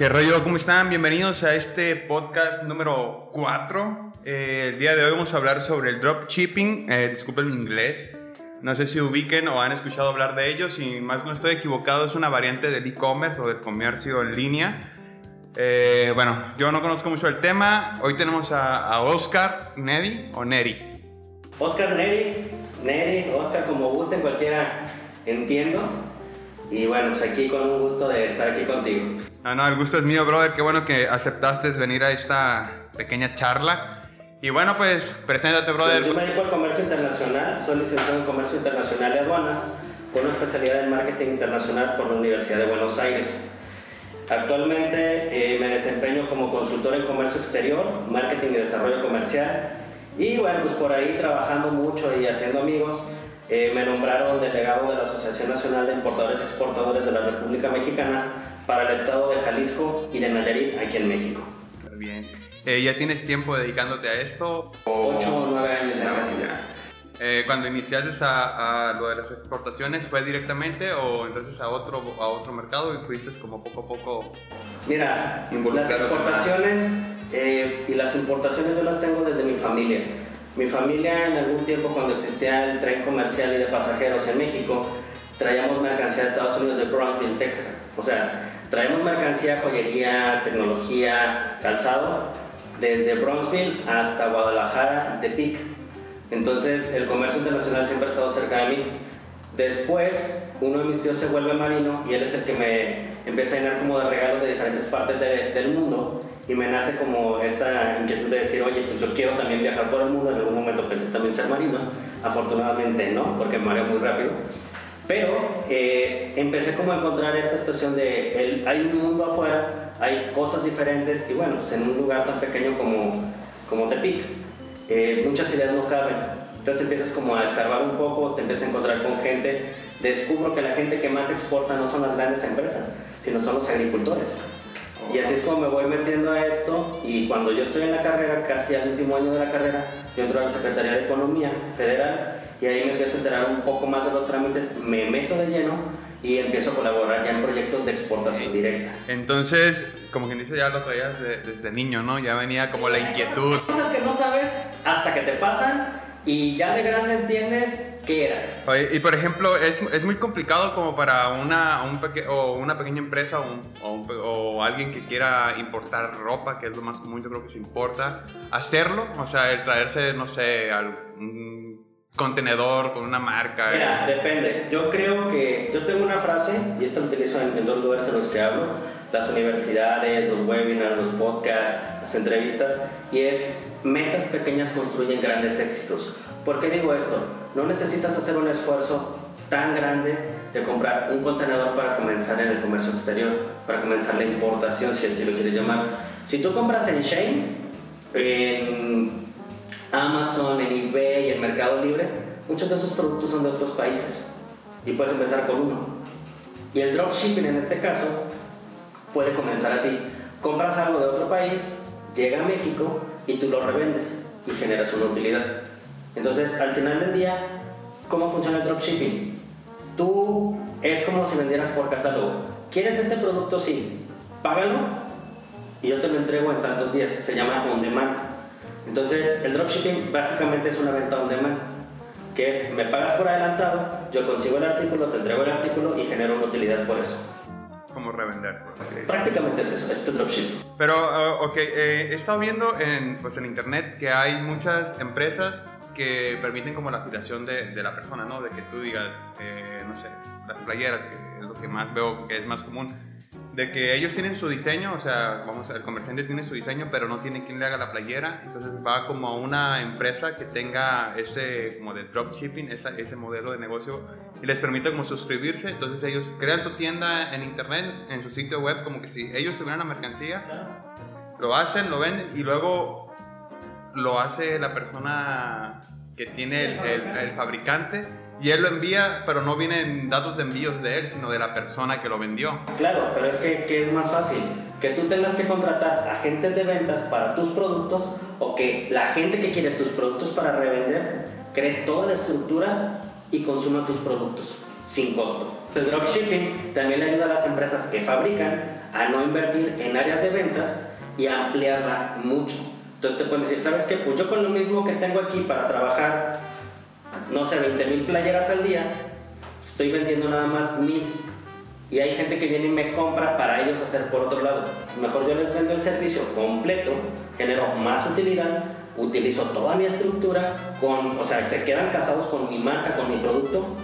¿Qué rollo? ¿Cómo están? Bienvenidos a este podcast número 4. Eh, el día de hoy vamos a hablar sobre el dropshipping. Eh, disculpen mi inglés. No sé si ubiquen o han escuchado hablar de ello. Si más no estoy equivocado, es una variante del e-commerce o del comercio en línea. Eh, bueno, yo no conozco mucho el tema. Hoy tenemos a, a Oscar Neri o Neri. Oscar Neri, Neri, Oscar, como gusten, cualquiera entiendo. Y bueno, pues aquí con un gusto de estar aquí contigo. No, no, el gusto es mío, brother. Qué bueno que aceptaste venir a esta pequeña charla. Y bueno, pues, preséntate, brother. Yo me dedico al comercio internacional, soy licenciado en comercio internacional y aduanas, con una especialidad en marketing internacional por la Universidad de Buenos Aires. Actualmente eh, me desempeño como consultor en comercio exterior, marketing y desarrollo comercial. Y bueno, pues por ahí trabajando mucho y haciendo amigos, eh, me nombraron delegado de la Asociación Nacional de Importadores y Exportadores de la República Mexicana para el estado de Jalisco y de Nayarit, aquí en México. Bien. Eh, ¿Ya tienes tiempo dedicándote a esto? Ocho o nueve años ya casi. ya. Eh, cuando iniciaste a, a lo de las exportaciones, ¿fue directamente o entonces a otro, a otro mercado y fuiste como poco a poco? Mira, las exportaciones eh, y las importaciones yo las tengo desde mi familia. Mi familia en algún tiempo cuando existía el tren comercial y de pasajeros en México, traíamos mercancía de Estados Unidos de Brownsville, Texas. O sea, traemos mercancía, joyería, tecnología, calzado, desde Brownsville hasta Guadalajara y Tepic. Entonces el comercio internacional siempre ha estado cerca de mí. Después, uno de mis tíos se vuelve marino y él es el que me empieza a llenar como de regalos de diferentes partes de- del mundo y me nace como esta inquietud de decir, oye, pues yo quiero también viajar por el mundo. En algún momento pensé también ser marino, afortunadamente no, porque me mareo muy rápido. Pero eh, empecé como a encontrar esta situación de, el, hay un mundo afuera, hay cosas diferentes y bueno, pues en un lugar tan pequeño como, como Tepic, eh, muchas ideas no caben. Entonces empiezas como a escarbar un poco, te empiezas a encontrar con gente, descubro que la gente que más exporta no son las grandes empresas, sino son los agricultores. Y así es como me voy metiendo a esto y cuando yo estoy en la carrera, casi al último año de la carrera, yo entro a la Secretaría de Economía Federal y ahí me empiezo a enterar un poco más de los trámites, me meto de lleno y empiezo a colaborar ya en proyectos de exportación directa. Entonces, como quien dice, ya lo traías de- desde niño, ¿no? Ya venía como la inquietud. Cosas que no sabes hasta que te pasan y ya de grande entiendes qué era. Y por ejemplo, es, es muy complicado como para una, un peque- o una pequeña empresa o, un- o un o alguien que quiera importar ropa, que es lo más común, yo creo que se importa, hacerlo, o sea, el traerse, no sé, al- un contenedor con una marca. Mira, depende. Yo creo que yo tengo una frase, y esta la utilizo en, en dos lugares en los que hablo, las universidades, los webinars, los podcasts, las entrevistas, y es metas pequeñas construyen grandes éxitos. ¿Por qué digo esto? No necesitas hacer un esfuerzo tan grande de comprar un contenedor para comenzar en el comercio exterior, para comenzar la importación, si así lo quieres llamar. Si tú compras en Shane, en Amazon, en eBay, en Mercado Libre, muchos de esos productos son de otros países y puedes empezar con uno. Y el dropshipping en este caso puede comenzar así. Compras algo de otro país, llega a México y tú lo revendes y generas una utilidad. Entonces, al final del día, ¿cómo funciona el dropshipping? Tú es como si vendieras por catálogo. ¿Quieres este producto? Sí. Págalo y yo te lo entrego en tantos días. Se llama on demand. Entonces, el dropshipping básicamente es una venta on demand, que es me pagas por adelantado, yo consigo el artículo, te entrego el artículo y genero una utilidad por eso. Como revender. Prácticamente es eso, es el dropshipping. Pero, uh, ok, eh, he estado viendo en, pues, en internet que hay muchas empresas que permiten como la afiliación de, de la persona, ¿no? De que tú digas, eh, no sé, las playeras, que es lo que más veo que es más común, de que ellos tienen su diseño, o sea, vamos, el comerciante tiene su diseño, pero no tiene quien le haga la playera, entonces va como a una empresa que tenga ese, como de dropshipping, esa, ese modelo de negocio, y les permite como suscribirse, entonces ellos crean su tienda en internet, en su sitio web, como que si ellos tuvieran la mercancía, lo hacen, lo venden y luego lo hace la persona que tiene el, el- el fabricante y él lo envía, pero no vienen datos de envíos de él, sino de la persona que lo vendió. Claro, pero es que, es más fácil que tú tengas que contratar agentes de ventas para tus productos o que la gente que quiere tus productos para revender cree toda la estructura y consuma tus productos sin costo. El dropshipping también le ayuda a las empresas que fabrican a no invertir en áreas de ventas y a ampliarla mucho. Entonces te pueden decir, ¿sabes qué? Pues yo con lo mismo que tengo aquí para trabajar, no sé, 20 mil playeras al día, estoy vendiendo nada más mil. Y hay gente que viene y me compra para ellos hacer por otro lado. Mejor yo les vendo el servicio completo, genero más utilidad, utilizo toda mi estructura, con, o sea, se quedan casados con mi marca, con mi producto,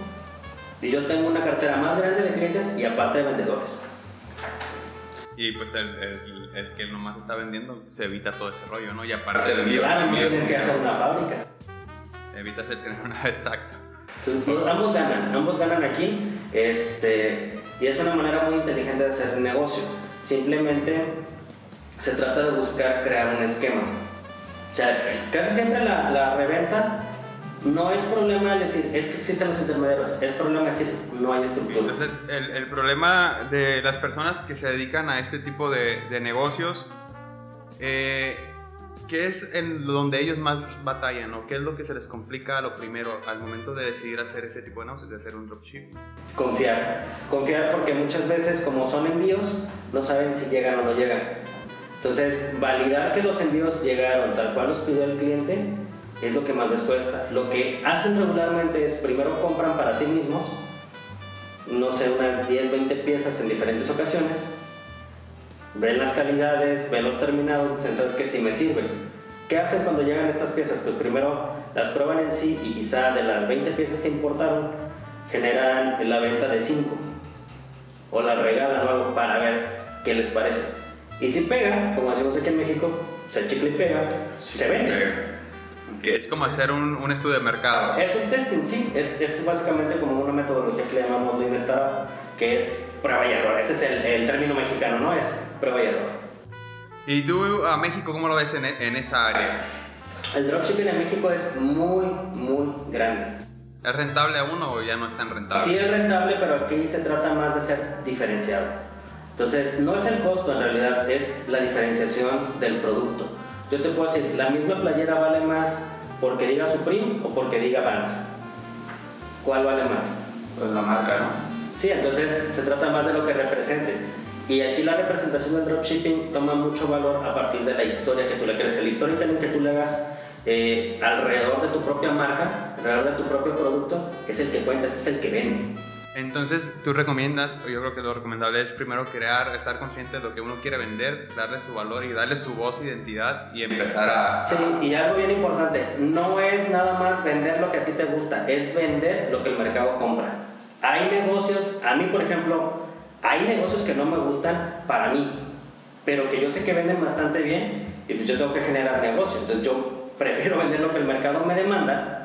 y yo tengo una cartera más grande de clientes y aparte de vendedores. Y pues el, el, el que nomás está vendiendo se evita todo ese rollo, ¿no? Y aparte de Claro, no tienes que hacer una fábrica. Evitas el tener una exacta. Entonces, ambos ganan, ambos ganan aquí. Este, y es una manera muy inteligente de hacer negocio. Simplemente se trata de buscar crear un esquema. O sea, casi siempre la, la reventa no es problema decir, es que existen los intermediarios, es problema decir, no hay estructura. Entonces, el, el problema de las personas que se dedican a este tipo de, de negocios, eh, ¿qué es en donde ellos más batallan o qué es lo que se les complica a lo primero al momento de decidir hacer ese tipo de negocios, de hacer un dropship? Confiar, confiar porque muchas veces como son envíos, no saben si llegan o no llegan. Entonces, validar que los envíos llegaron tal cual los pidió el cliente es lo que más les cuesta. Lo que hacen regularmente es primero compran para sí mismos, no sé, unas 10, 20 piezas en diferentes ocasiones, ven las calidades, ven los terminados, dicen, ¿sabes qué? Si me sirven. ¿Qué hacen cuando llegan estas piezas? Pues primero las prueban en sí y quizá de las 20 piezas que importaron generan la venta de 5 o las regalan o algo para ver qué les parece. Y si pega, como hacemos aquí en México, se chicle y pega, se vende. Es como hacer un, un, estudio de mercado. Es un testing, sí. Es, esto es básicamente como una metodología que le llamamos Lean Startup, que es prueba y error. Ese es el, el, término mexicano, ¿no? Es error. ¿Y tú a México cómo lo ves en, en esa área? El dropshipping en México es muy, muy grande. ¿Es rentable aún o ya no es tan rentable? Sí es rentable, pero aquí se trata más de ser diferenciado. Entonces, no es el costo en realidad, es la diferenciación del producto. Yo te puedo decir, la misma playera vale más porque diga Supreme o porque diga Vans. ¿Cuál vale más? Pues la marca, ¿no? Sí, entonces se trata más de lo que represente. Y aquí la representación del dropshipping toma mucho valor a partir de la historia que tú le crees. El storytelling que tú le hagas eh, alrededor de tu propia marca, alrededor de tu propio producto, es el que cuenta, es el que vende. Entonces, tú recomiendas, yo creo que lo recomendable es primero crear, estar consciente de lo que uno quiere vender, darle su valor y darle su voz, identidad y empezar a... Sí, y algo bien importante, no es nada más vender lo que a ti te gusta, es vender lo que el mercado compra. Hay negocios, a mí por ejemplo, hay negocios que no me gustan para mí, pero que yo sé que venden bastante bien y pues yo tengo que generar negocio. Entonces yo prefiero vender lo que el mercado me demanda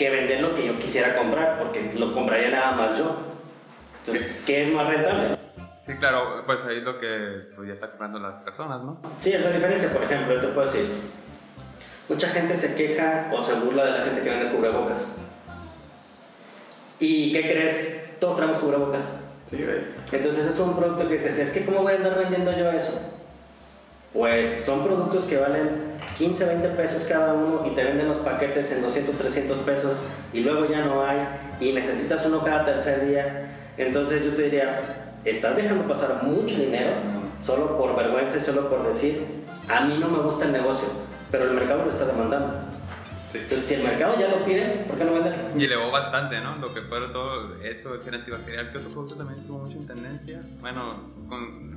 que vender lo que yo quisiera comprar, porque lo compraría nada más yo. Entonces, ¿qué es más rentable? Sí, claro, pues ahí es lo que pues, ya está comprando las personas, ¿no? Sí, es la diferencia. Por ejemplo, yo te puedo decir, mucha gente se queja o se burla de la gente que vende cubrebocas. ¿Y qué crees? Todos traemos cubrebocas. Entonces es un producto que dices, es que ¿cómo voy a andar vendiendo yo eso? Pues son productos que valen 15, 20 pesos cada uno y te venden los paquetes en 200, 300 pesos y luego ya no hay y necesitas uno cada tercer día. Entonces yo te diría, estás dejando pasar mucho dinero solo por vergüenza y solo por decir, a mí no me gusta el negocio, pero el mercado lo está demandando. Sí. Entonces, si el mercado ya lo pide, ¿por qué no venderlo? Y elevó bastante, ¿no? Lo que fue todo eso, el gel antibacterial, que otro producto también estuvo mucho en tendencia. Bueno, con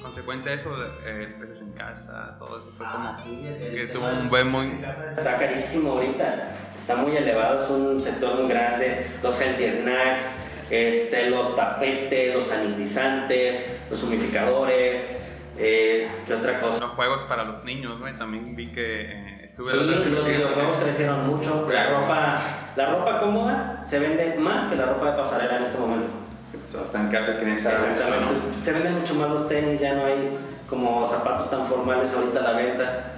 consecuente eso, eh, peces en casa, todo eso fue ah, como sí, el, que el tuvo un buen muy... Está carísimo ahorita, está muy elevado, es un sector muy grande, los healthy snacks, este, los tapetes, los sanitizantes, los humidificadores, eh, ¿qué otra cosa? Los juegos para los niños, ¿no? También vi que eh, estuve... Sí, los videojuegos crecieron mucho, la ropa, la ropa cómoda se vende más que la ropa de pasarela en este momento. O están en casa, quieren estar Exactamente. ¿no? Se venden mucho más los tenis, ya no hay como zapatos tan formales ahorita a la venta.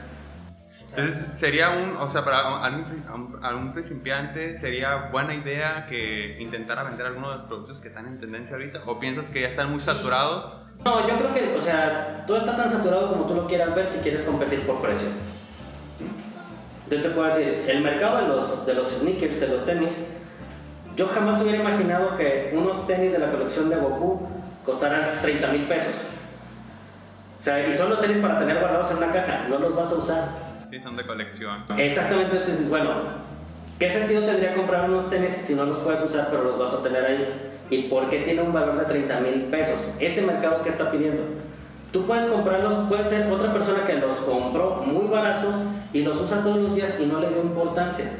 Entonces, sería un, o sea, para algún, algún principiante, ¿sería buena idea que intentara vender algunos de los productos que están en tendencia ahorita? ¿O piensas que ya están muy sí. saturados? No, yo creo que, o sea, todo está tan saturado como tú lo quieras ver si quieres competir por precio. Yo te puedo decir, el mercado de los, de los sneakers, de los tenis, Yo jamás hubiera imaginado que unos tenis de la colección de Goku costaran 30 mil pesos. O sea, y son los tenis para tener guardados en una caja, no los vas a usar. Sí, son de colección. Exactamente, este es, bueno, ¿qué sentido tendría comprar unos tenis si no los puedes usar pero los vas a tener ahí? ¿Y por qué tiene un valor de 30 mil pesos? Ese mercado que está pidiendo. Tú puedes comprarlos, puede ser otra persona que los compró muy baratos y los usa todos los días y no le dio importancia.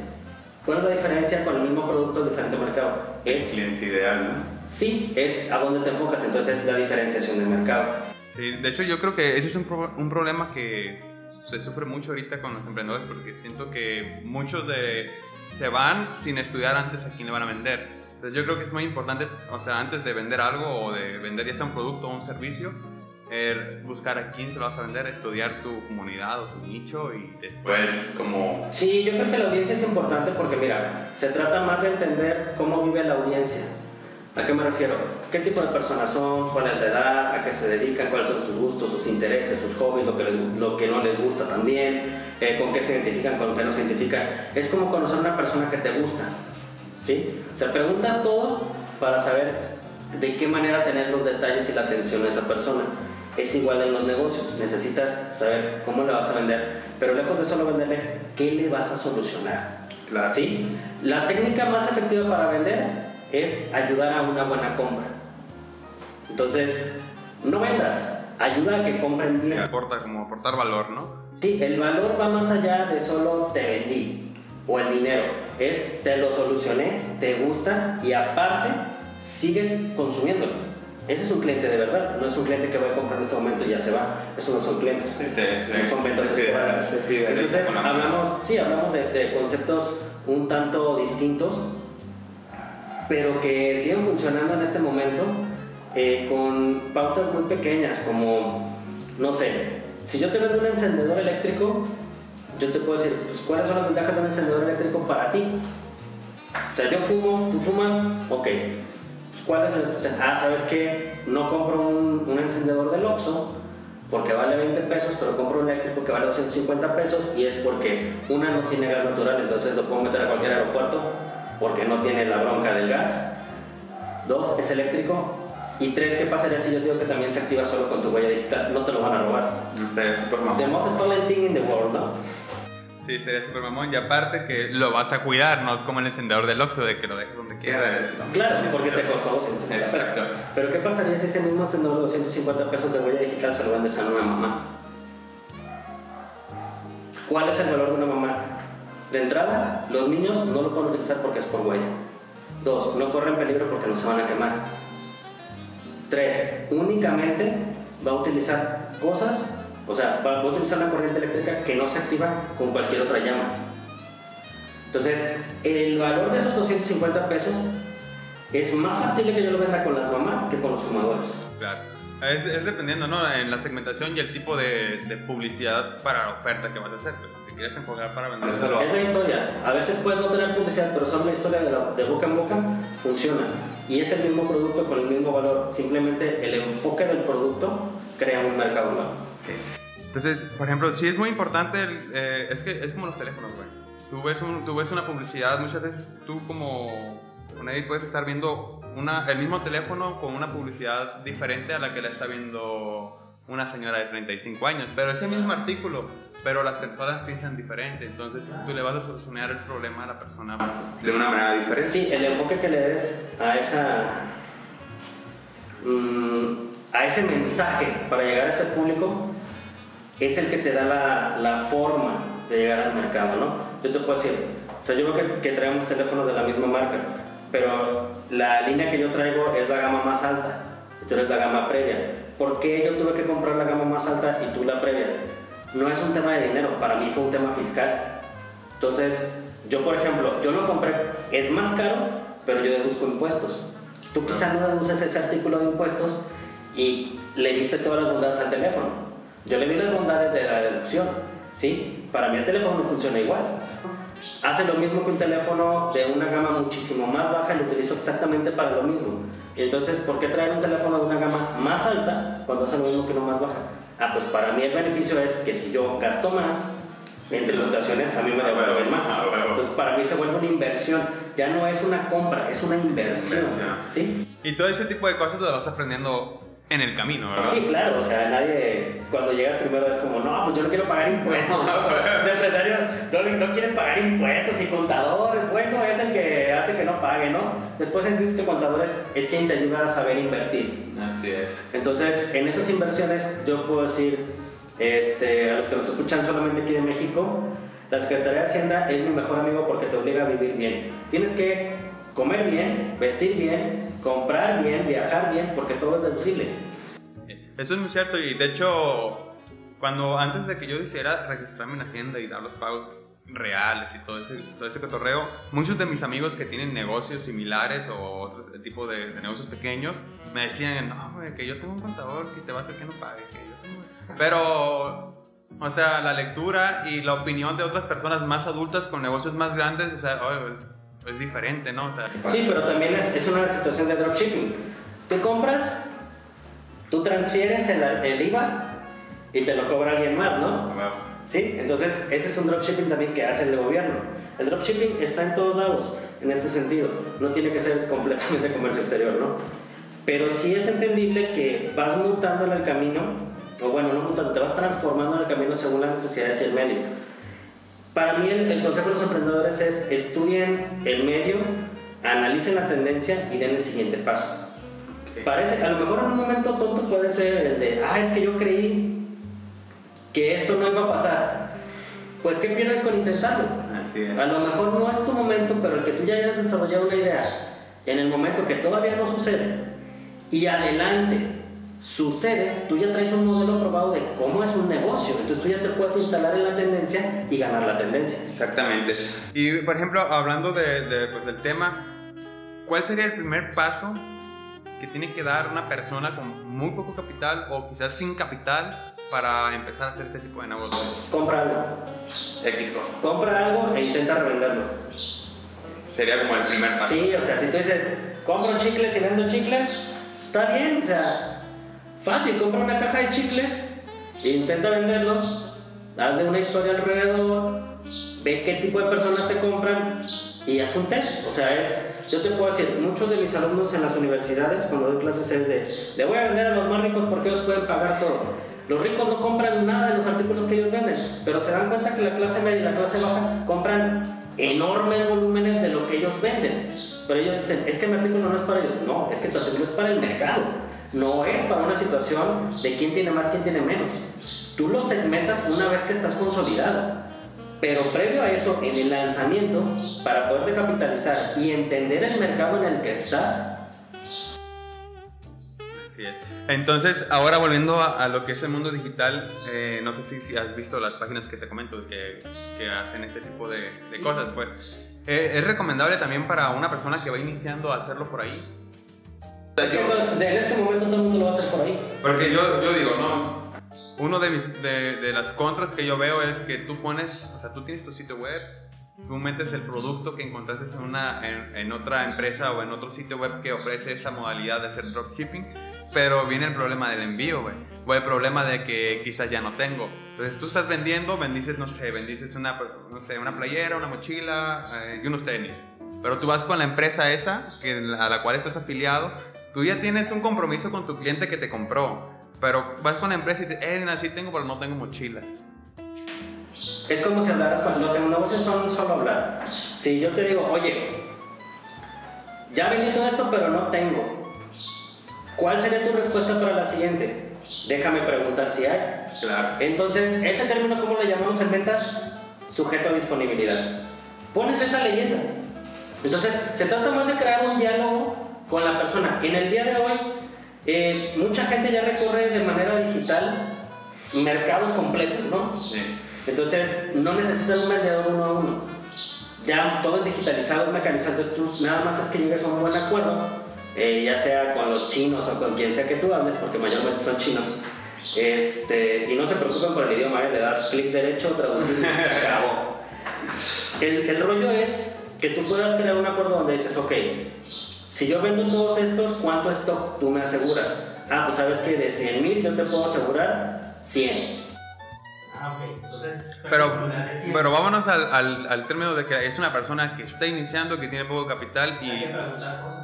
¿Cuál es la diferencia con el mismo producto en diferente mercado? Es cliente ideal, ¿no? Sí, es a dónde te enfocas, entonces es la diferenciación del mercado. Sí, de hecho yo creo que ese es un, un problema que se sufre mucho ahorita con los emprendedores porque siento que muchos de se van sin estudiar antes a quién le van a vender. Entonces yo creo que es muy importante, o sea, antes de vender algo o de vender ya sea un producto o un servicio, buscar a quién se lo vas a vender, estudiar tu comunidad o tu nicho y después como... Sí, yo creo que la audiencia es importante porque mira, se trata más de entender cómo vive la audiencia. ¿A qué me refiero? ¿Qué tipo de personas son? ¿Cuál es la edad? ¿A qué se dedican? ¿Cuáles son sus gustos, sus intereses, sus hobbies? Lo que, lo que no les gusta también. Eh, ¿Con qué se identifican? ¿Con qué no se identifican? Es como conocer a una persona que te gusta. ¿Sí? O sea, preguntas todo para saber de qué manera tener los detalles y la atención a esa persona. Es igual en los negocios, necesitas saber cómo le vas a vender, pero lejos de solo venderles, ¿qué le vas a solucionar? Claro. ¿Sí? La técnica más efectiva para vender es ayudar a una buena compra. Entonces, no vendas, ayuda a que compren bien. aporta, como aportar valor, ¿no? Sí, el valor va más allá de solo te vendí o el dinero. Es te lo solucioné, te gusta y aparte sigues consumiéndolo. Ese es un cliente de verdad, no es un cliente que va a comprar en este momento y ya se va. Eso no son clientes, no son ventas Entonces, hablamos, sí, hablamos de, conceptos un tanto distintos, pero que siguen funcionando en este momento eh, con pautas muy pequeñas, como, no sé, si yo te vendo un encendedor eléctrico, yo te puedo decir, pues, ¿cuáles son las ventajas de un encendedor eléctrico para ti? O sea, yo fumo, tú fumas, ok ¿Cuál es el? Ah, ¿sabes qué? No compro un, encendedor del Oxxo porque vale 20 pesos, pero compro un eléctrico que vale 250 pesos y es porque una no tiene gas natural, entonces lo puedo meter a cualquier aeropuerto porque no tiene la bronca del gas. Dos, es eléctrico. Y tres, ¿qué pasaría si yo digo que también se activa solo con tu huella digital? No te lo van a robar. The most stolen thing in the world, ¿no? Sí, sería súper mamón. Y aparte que lo vas a cuidar, no es como el encendedor del Oxxo de que lo dejes donde quiera. Claro, porque te costó 250 pesos. Pero ¿qué pasaría si ese mismo encendedor de 250 pesos de huella digital se lo vendes a una mamá? ¿Cuál es el valor de una mamá? De entrada, los niños no lo pueden utilizar porque es por huella. Dos, no corren peligro porque no se van a quemar. Tres, únicamente va a utilizar cosas o sea, va a utilizar una corriente eléctrica que no se activa con cualquier otra llama. Entonces, el valor de esos 250 pesos es más factible que yo lo venda con las mamás que con los fumadores. Claro. Es, es, dependiendo, ¿no? En la segmentación y el tipo de, de, publicidad para la oferta que vas a hacer. Pues si quieres enfocar para vender. Es la historia. A veces puedes no tener publicidad, pero son la historia de, de, boca en boca, funciona. Y es el mismo producto con el mismo valor. Simplemente el enfoque del producto crea un mercado nuevo. Entonces, por ejemplo, sí es muy importante, eh, es que es como los teléfonos, güey. Tú ves, tú ves una publicidad, muchas veces tú como nadie puedes estar viendo una, el mismo teléfono con una publicidad diferente a la que la está viendo una señora de 35 años, pero ese mismo artículo, pero las personas piensan diferente, entonces tú le vas a solucionar el problema a la persona de una manera diferente. Sí, el enfoque que le des a esa... Mm, a ese mensaje para llegar a ese público es el que te da la, la, forma de llegar al mercado, ¿no? Yo te puedo decir, o sea, yo creo que, que, traemos teléfonos de la misma marca, pero la línea que yo traigo es la gama más alta, eres la gama previa. ¿Por qué yo tuve que comprar la gama más alta y tú la previa? No es un tema de dinero, para mí fue un tema fiscal. Entonces, yo por ejemplo, yo lo compré, es más caro, pero yo deduzco impuestos. Tú quizás no deduces ese artículo de impuestos y le diste todas las bondades al teléfono yo le vi las bondades de la deducción, ¿sí? Para mí el teléfono no funciona igual. Hace lo mismo que un teléfono de una gama muchísimo más baja y lo utilizo exactamente para lo mismo. Entonces, ¿por qué traer un teléfono de una gama más alta cuando hace lo mismo que uno más baja? Ah, pues para mí el beneficio es que si yo gasto más en tributaciones, a mí me devuelven más. Entonces, para mí se vuelve una inversión. ya no es una compra, es una inversión. Inversión. ¿Sí? Y todo ese tipo de cosas lo vas aprendiendo en el camino, ¿verdad? Sí, claro, o sea, nadie, cuando llegas primero es como, no, pues yo no quiero pagar impuestos, ¿no? Empresario, no, no quieres pagar impuestos y contador, bueno, es el que hace que no pague, ¿no? Después entiendes que el contador es, es quien te ayuda a saber invertir. Así es. Entonces, en esas inversiones, yo puedo decir, este, a los que nos escuchan solamente aquí de México, la Secretaría de Hacienda es mi mejor amigo porque te obliga a vivir bien. Tienes que comer bien, vestir bien, comprar bien, viajar bien, porque todo es deducible. Eso es muy cierto y de hecho, cuando antes de que yo hiciera registrarme en Hacienda y dar los pagos reales y todo ese, todo ese cotorreo, muchos de mis amigos que tienen negocios similares o otro tipo de, de negocios pequeños me decían, no, güey, que yo tengo un contador que te va a hacer que no pague, que yo tengo... Pero, o sea, la lectura y la opinión de otras personas más adultas con negocios más grandes, o sea, oye, es diferente, ¿no? O sea, Sí, pero también es, es una situación de dropshipping. Tú compras, tú transfieres el, el IVA y te lo cobra alguien más, ¿no? ¿Sí? Entonces, ese es un dropshipping también que hace el gobierno. El dropshipping está en todos lados, en este sentido. No tiene que ser completamente comercio exterior, ¿no? Pero sí es entendible que vas mutando en el camino, o bueno, no mutando, te vas transformando en el camino según las necesidades y el medio. Para mí, el, el consejo de los emprendedores es estudien el medio, analicen la tendencia y den el siguiente paso. Parece, a lo mejor en un momento tonto puede ser el de, ah, es que yo creí que esto no iba a pasar. Pues, ¿qué pierdes con intentarlo? así es. A lo mejor no es tu momento, pero el que tú ya hayas desarrollado una idea en el momento que todavía no sucede y adelante sucede, tú ya traes un modelo probado de cómo es un negocio. Entonces tú ya te puedes instalar en la tendencia y ganar la tendencia. Exactamente. Y por ejemplo, hablando de, de, pues, del tema, ¿cuál sería el primer paso que tiene que dar una persona con muy poco capital o quizás sin capital para empezar a hacer este tipo de negocios? Compra algo. X cosa. Compra algo e intenta revenderlo. Sería como el primer paso. Sí, o sea, si tú dices, compro chicles y vendo chicles, está bien, o sea, fácil, compra una caja de chicles, intenta venderlos, hazle una historia alrededor, ve qué tipo de personas te compran y haz un test. O sea, es, yo te puedo decir, muchos de mis alumnos en las universidades, cuando doy clases, es de, le voy a vender a los más ricos porque ellos pueden pagar todo. Los ricos no compran nada de los artículos que ellos venden, pero se dan cuenta que la clase media y la clase baja compran enormes volúmenes de lo que ellos venden. Pero ellos dicen, es que mi artículo no es para ellos. No, es que tu artículo es para el mercado. No es para una situación de quién tiene más, quién tiene menos. Tú lo segmentas una vez que estás consolidado. Pero previo a eso, en el lanzamiento, para poderte capitalizar y entender el mercado en el que estás, Así es. Entonces, ahora volviendo a, a lo que es el mundo digital, eh, no sé si, si has visto las páginas que te comento que, que hacen este tipo de, de cosas, pues. eh, es recomendable también para una persona que va iniciando a hacerlo por ahí. en este momento todo el mundo lo va a hacer por ahí. Porque yo, yo digo, no. Uno de, mis, de, de las contras que yo veo es que tú pones, o sea, tú tienes tu sitio web, tú metes el producto que encontraste en, una, en, en otra empresa o en otro sitio web que ofrece esa modalidad de hacer dropshipping, pero viene el problema del envío, güey. O el problema de que quizás ya no tengo. Entonces tú estás vendiendo, bendices, no sé, bendices una, no sé, una playera, una mochila eh, y unos tenis. Pero tú vas con la empresa esa, que, a la cual estás afiliado, tú ya tienes un compromiso con tu cliente que te compró. Pero vas con la empresa y te eh, mira, sí tengo, pero no tengo mochilas. Es como si hablaras con los negocios son solo hablar. Si yo te digo, oye, ya vendí todo esto, pero no tengo. ¿Cuál sería tu respuesta para la siguiente? Déjame preguntar si hay. Claro. Entonces, ese término, ¿cómo lo llamamos en ventas? Sujeto a disponibilidad. Pones esa leyenda. Entonces, se trata más de crear un diálogo con la persona. En el día de hoy, eh, mucha gente ya recorre de manera digital mercados completos, ¿no? Sí. Entonces, no necesitas un vendedor uno a uno. Ya todo es digitalizado, es mecanizado. Entonces, tú nada más es que llegues a un buen acuerdo, eh, ya sea con los chinos o con quien sea que tú hables, porque mayormente son chinos. Este, y no se preocupen por el idioma, ¿eh? le das clic derecho, traducir y se acabó. El, el rollo es que tú puedas crear un acuerdo donde dices, ok, si yo vendo todos estos, ¿cuánto stock tú me aseguras? Ah, pues sabes que de 100 mil yo te puedo asegurar 100. Ah, ok. Entonces, pero, pero vámonos al, al, al, término de que es una persona que está iniciando, que tiene poco capital y... Hay que preguntar cosas.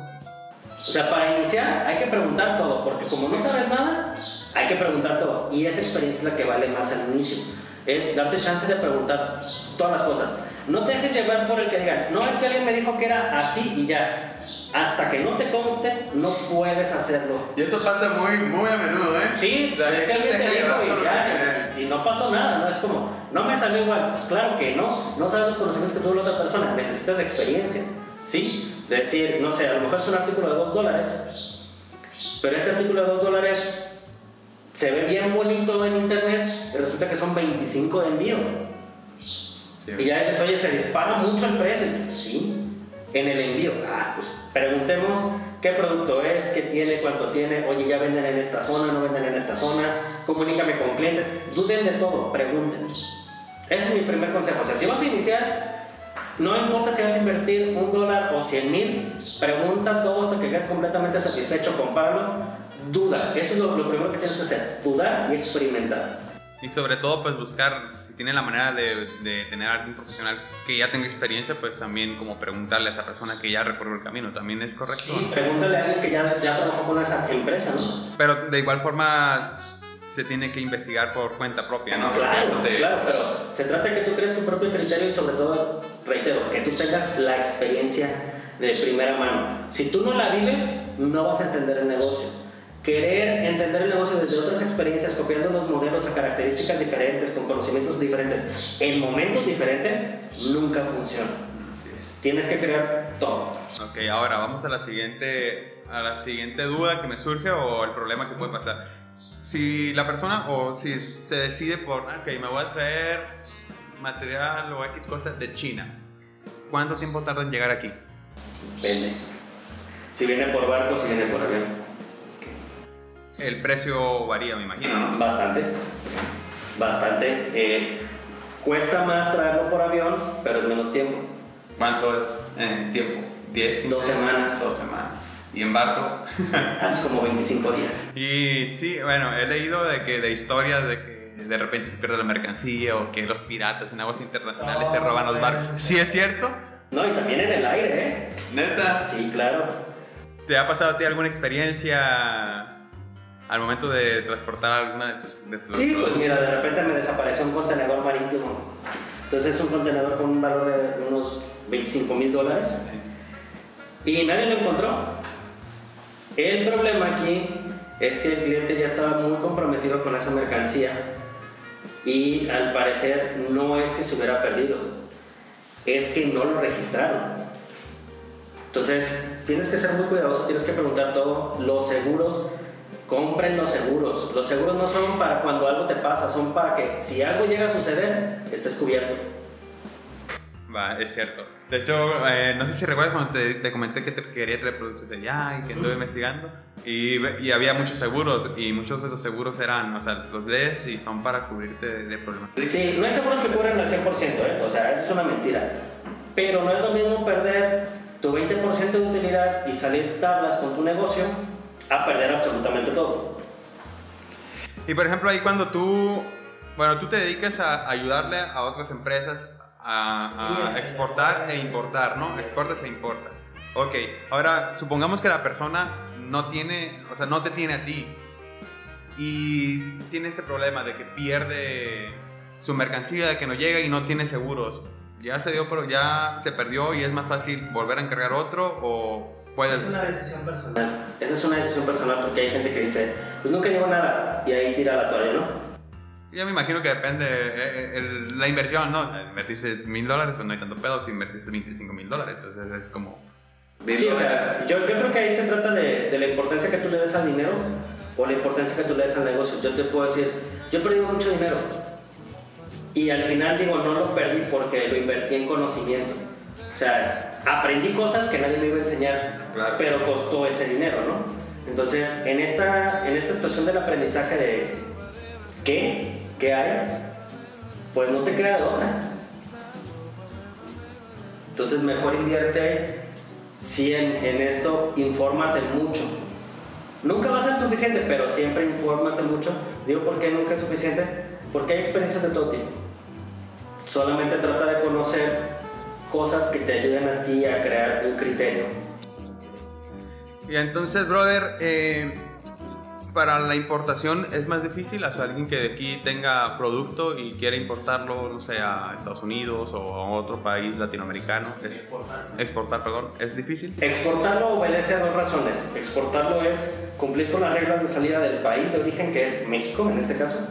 O sea, para iniciar hay que preguntar todo, porque como no sabes nada, hay que preguntar todo. Y esa experiencia es la que vale más al inicio. Es darte chance de preguntar todas las cosas. No te dejes llevar por el que digan, no es que alguien me dijo que era así y ya. Hasta que no te conste, no puedes hacerlo. Y esto pasa muy, muy a menudo, ¿eh? Sí, es que alguien te dijo y ya. Y no pasó nada, ¿no? Es como, no me salió igual. Pues claro que no. No sabes los conocimientos que tuvo la otra persona. Necesitas de experiencia. ¿Sí? De decir, no sé, a lo mejor es un artículo de 2 dólares. Pero este artículo de 2 dólares se ve bien bonito en internet y resulta que son 25 de envío. Y ya dices, oye, se dispara mucho el precio. Sí, en el envío. Ah, pues preguntemos qué producto es, qué tiene, cuánto tiene. Oye, ya venden en esta zona, no venden en esta zona. Comunícame con clientes. Duden de todo, pregunten. Ese es mi primer consejo. O sea, si vas a iniciar, no importa si vas a invertir un dólar o 100 mil, pregunta todo hasta que quedes completamente satisfecho, compáralo. Duda, eso es lo, lo primero que tienes que hacer, dudar y experimentar. Y sobre todo, pues buscar, si tiene la manera de, de, tener a alguien profesional que ya tenga experiencia, pues también como preguntarle a esa persona que ya recorrió el camino, también es correcto. Sí, pregúntale a alguien que ya, ya trabajó con esa empresa, ¿no? Pero de igual forma se tiene que investigar por cuenta propia, ¿no? Claro, claro, pero se trata de que tú crees tu propio criterio y sobre todo, reitero, que tú tengas la experiencia de primera mano. Si tú no la vives, no vas a entender el negocio querer entender el negocio desde otras experiencias, copiando los modelos a características diferentes, con conocimientos diferentes, en momentos diferentes, nunca funciona. Tienes que crear todo. Ok, ahora vamos a la siguiente, a la siguiente duda que me surge o el problema que puede pasar. Si la persona o si se decide por, ok, me voy a traer material o X cosas de China, ¿cuánto tiempo tarda en llegar aquí? Depende. Si viene por barco, si viene por avión. El precio varía, me imagino, Bastante. Bastante. Eh, cuesta más traerlo por avión, pero es menos tiempo. ¿Cuánto es en tiempo? ¿10? Dos semanas. Dos semanas. ¿Y en barco? Es como 25 días. Y sí, bueno, he leído de que de historias de que de repente se pierde la mercancía o que los piratas en aguas internacionales se roban los barcos. ¿Sí es cierto? No, y también en el aire, ¿eh? ¿Neta? Sí, claro. ¿Te ha pasado a ti alguna experiencia al momento de transportar alguna de tus, de Sí, pues mira, de repente me desapareció un contenedor marítimo. Entonces es un contenedor con un valor de unos 25 mil dólares. Y nadie lo encontró. El problema aquí es que el cliente ya estaba muy comprometido con esa mercancía y al parecer no es que se hubiera perdido, es que no lo registraron. Entonces tienes que ser muy cuidadoso, tienes que preguntar todo. Los seguros compren los seguros. Los seguros no son para cuando algo te pasa, son para que si algo llega a suceder, estés cubierto. Va, es cierto. De hecho, eh, no sé si recuerdas cuando te, comenté que te quería traer productos de allá y que anduve investigando. Y, y, había muchos seguros y muchos de los seguros eran, o sea, los lees y son para cubrirte de, problemas. Sí, no hay seguros que cubren al 100%, ¿eh? o sea, eso es una mentira. Pero no es lo mismo perder tu 20% de utilidad y salir tablas con tu negocio a perder absolutamente todo. Y por ejemplo, ahí cuando tú, bueno, tú te dedicas a ayudarle a otras empresas a, exportar e importar, ¿no? Exportas e importas. Ok, ahora supongamos que la persona no tiene, o sea, no te tiene a ti y tiene este problema de que pierde su mercancía, de que no llega y no tiene seguros. Ya se dio, pero ya se perdió y es más fácil volver a encargar otro o es una decisión personal. Esa es una decisión personal porque hay gente que dice, pues nunca llevo nada y ahí tira la toalla, ¿no? Yo me imagino que depende eh, eh, la inversión, ¿no? O sea, invertiste mil dólares, pues no hay tanto pedo si invertiste 25 mil dólares, entonces es como... Sí, o sea, yo, yo, creo que ahí se trata de, de, la importancia que tú le des al dinero o la importancia que tú le des al negocio. Yo te puedo decir, yo he perdido mucho dinero y al final digo, no lo perdí porque lo invertí en conocimiento. O sea, aprendí cosas que nadie me iba a enseñar, pero costó ese dinero, ¿no? Entonces, en esta, en esta situación del aprendizaje de qué, qué hay, pues no te queda de. Entonces, mejor invierte si en, en esto, infórmate mucho. Nunca va a ser suficiente, pero siempre infórmate mucho. Digo, ¿por qué nunca es suficiente? Porque hay experiencias de todo tipo. Solamente trata de conocer cosas que te ayuden a ti a crear un criterio. Y entonces, brother, eh, para la importación es más difícil, o sea, alguien que de aquí tenga producto y quiere importarlo, no sé, a Estados Unidos o a otro país latinoamericano, es, Exportar. exportar, perdón, es difícil. Exportarlo obedece a dos razones. Exportarlo es cumplir con las reglas de salida del país de origen, que es México en este caso,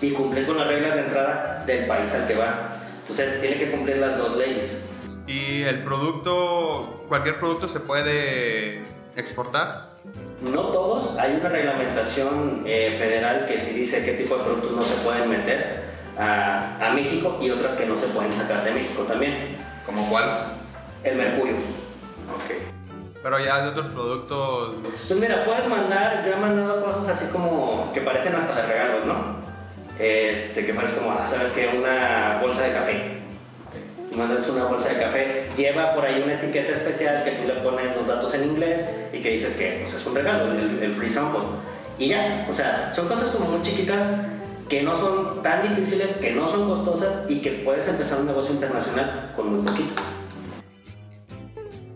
y cumplir con las reglas de entrada del país al que va. Entonces tiene que cumplir las dos leyes. Y el producto, cualquier producto se puede exportar. No todos, hay una reglamentación eh, federal que sí dice qué tipo de productos no se pueden meter a, a México y otras que no se pueden sacar de México también. ¿Como cuáles? El mercurio. Ok. Pero ya de otros productos, Pues mira, puedes mandar, yo he mandado cosas así como que parecen hasta de regalos, ¿no? Este, que parece como, ah, ¿sabes qué? Una bolsa de café. Mandas una bolsa de café, lleva por ahí una etiqueta especial que tú le pones los datos en inglés y que dices que pues, es un regalo, el, el free sample. Y ya, o sea, son cosas como muy chiquitas que no son tan difíciles, que no son costosas y que puedes empezar un negocio internacional con muy poquito.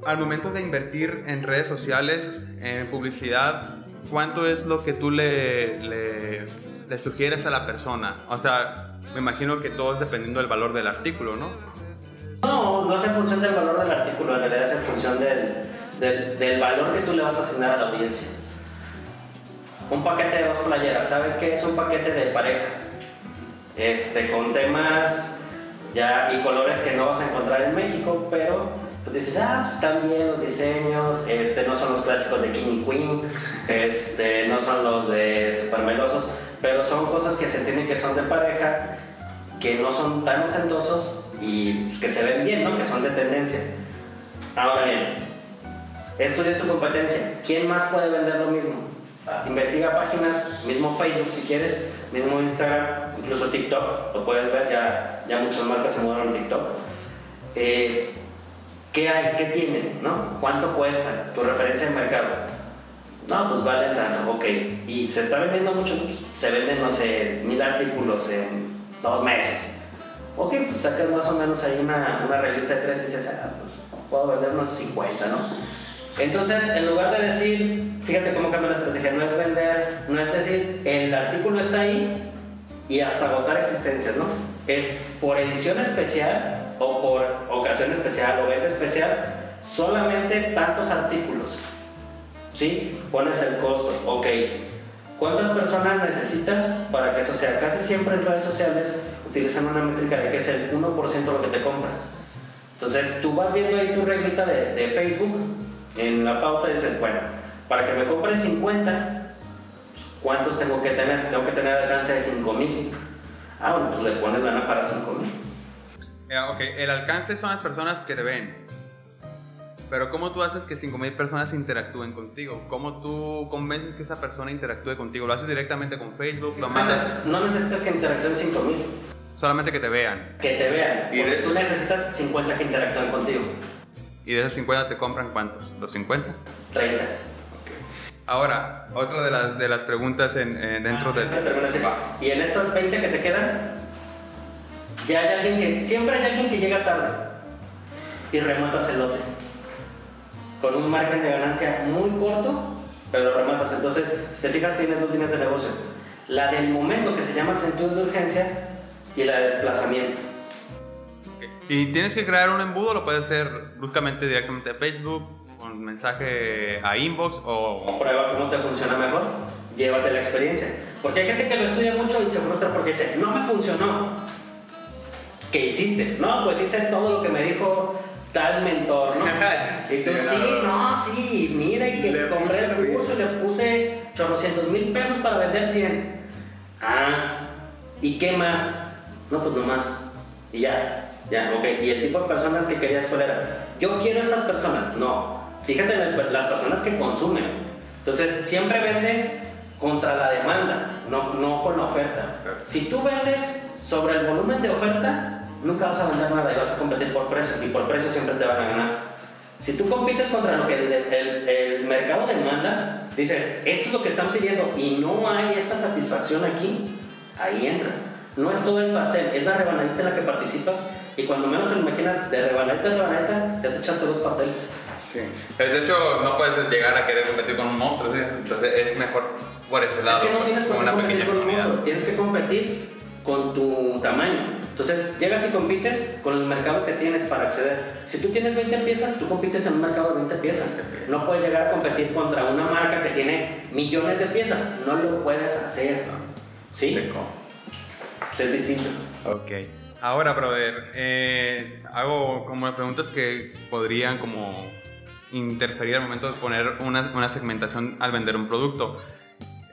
al momento de invertir en redes sociales, en publicidad, ¿cuánto es lo que tú le, le, le sugieres a la persona? O sea, me imagino que todo es dependiendo del valor del artículo, ¿no? No, no es en función del valor del artículo, en realidad es en función del, del, valor que tú le vas a asignar a la audiencia. Un paquete de dos playeras, ¿sabes qué? Es un paquete de pareja. Este, con temas ya y colores que no vas a encontrar en México, pero pues dices, ah, pues están bien los diseños, este, no son los clásicos de King y Queen, este, no son los de super melosos, pero son cosas que se entienden que son de pareja, que no son tan ostentosos y que se ven bien, ¿no? Que son de tendencia. Ahora bien, estudia tu competencia. ¿Quién más puede vender lo mismo? Investiga páginas, mismo Facebook si quieres, mismo Instagram, incluso TikTok, lo puedes ver, ya, ya muchas marcas se mudaron a TikTok. Eh, ¿Qué hay? ¿Qué tienen? ¿no? ¿Cuánto cuesta? ¿Tu referencia de mercado? No, pues vale tanto, ok. Y se está vendiendo mucho, pues, se venden, no sé, mil artículos en dos meses. Ok, pues sacas más o menos ahí una, una reglita de tres y dices, ah, pues puedo vender unos 50, ¿no? Entonces, en lugar de decir, fíjate cómo cambia la estrategia, no es vender, no es decir, el artículo está ahí y hasta agotar existencias, ¿no? Es por edición especial o por ocasión especial o venta especial, solamente tantos artículos. ¿Sí? Pones el costo, ok. ¿Cuántas personas necesitas para que eso sea? Casi siempre en redes sociales utilizan una métrica de que es el 1% lo que te compran. Entonces tú vas viendo ahí tu reglita de, de Facebook en la pauta y dices, bueno, para que me compren 50, pues, ¿cuántos tengo que tener? Tengo que tener alcance de 5000. Ah, bueno, pues le pones lana para 5000. Eh, ok, el alcance son las personas que te ven. Pero ¿cómo tú haces que 5.000 personas interactúen contigo? ¿Cómo tú convences que esa persona interactúe contigo? ¿Lo haces directamente con Facebook? ¿Lo mandas No necesitas que interactúen 5000, solamente que te vean? que te vean. Y de- tú necesitas 50 que interactúen contigo. ¿Y de esas 50 te compran cuántos? ¿Los 50? 30. Ahora, otra de las, de las preguntas en, eh, dentro del... Termina así. Y en estas 20 que te quedan, ya hay alguien que. Siempre hay alguien que llega tarde y rematas el lote. Con un margen de ganancia muy corto, pero rematas. Entonces, si te fijas, tienes dos líneas de negocio: la del momento que se llama sentido de urgencia y la de desplazamiento. Y tienes que crear un embudo, lo puedes hacer bruscamente directamente a Facebook, con mensaje a inbox o... Prueba cómo te funciona mejor, llévate la experiencia. Porque hay gente que lo estudia mucho y se frustra porque dice, no me funcionó. ¿Qué hiciste? No, pues hice todo lo que me dijo tal mentor, ¿no? Y tú, Sí, no. sí, mira, y que Le compré el curso y le puse chorrocientos mil pesos para vender 100. Ah, ¿y qué más? No, pues no más. Y ya, ya, ok. ¿Y el tipo de personas que querías cuál era? Yo quiero estas personas. No, fíjate en las personas que consumen. Entonces, siempre venden contra la demanda, no, no con la oferta. Si tú vendes sobre el volumen de oferta, nunca vas a vender nada y vas a competir por precio. Y por precio siempre te van a ganar. Si tú compites contra lo que el- el mercado demanda, dices, esto es lo que están pidiendo y no hay esta satisfacción aquí, ahí entras. No es todo el pastel, es la rebanadita en la que participas y cuando menos te imaginas, de rebanadita a rebanadita, ya te echaste dos pasteles. Sí. De hecho, no puedes llegar a querer competir con un monstruo, ¿sí? entonces es mejor por ese lado. Es que no pues, tienes con una pequeña con comunidad. monstruo, tienes que competir con tu tamaño. Entonces, llegas y compites con el mercado que tienes para acceder. Si tú tienes 20 piezas, tú compites en un mercado de 20 piezas. No puedes llegar a competir contra una marca que tiene millones de piezas. No lo puedes hacer. ¿Sí? Es distinto. Ok. Ahora, brother, eh, hago como preguntas que podrían como interferir al momento de poner una, una segmentación al vender un producto.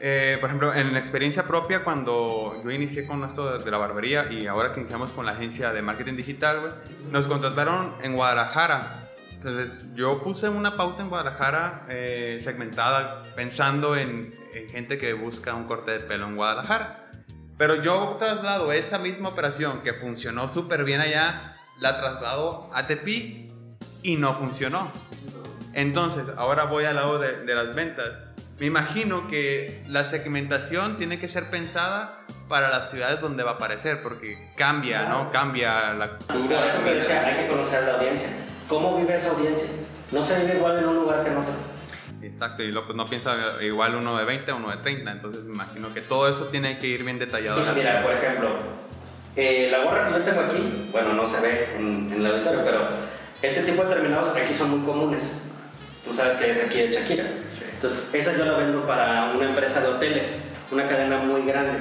Eh, por ejemplo, en la experiencia propia, cuando yo inicié con esto de, la barbería y ahora que iniciamos con la agencia de marketing digital, güey, nos contrataron en Guadalajara. Entonces, yo puse una pauta en Guadalajara eh, segmentada pensando en, en gente que busca un corte de pelo en Guadalajara. Pero yo traslado esa misma operación que funcionó súper bien allá, la traslado a Tepic y no funcionó. Entonces, ahora voy al lado de, de las ventas. Me imagino que la segmentación tiene que ser pensada para las ciudades donde va a aparecer, porque cambia, ¿no? Cambia la Y por eso te decía, hay que conocer la audiencia. ¿Cómo vive esa audiencia? No se vive igual en un lugar que en otro. Exacto, y lo, no piensa igual uno de 20 a uno de 30, entonces me imagino que todo eso tiene que ir bien detallado. Mira, por ejemplo, eh, la gorra que yo tengo aquí, bueno, no se ve en, en el auditorio, pero este tipo de terminados aquí son muy comunes. Tú sabes que es aquí de Shakira. Entonces, esa yo la vendo para una empresa de hoteles, una cadena muy grande.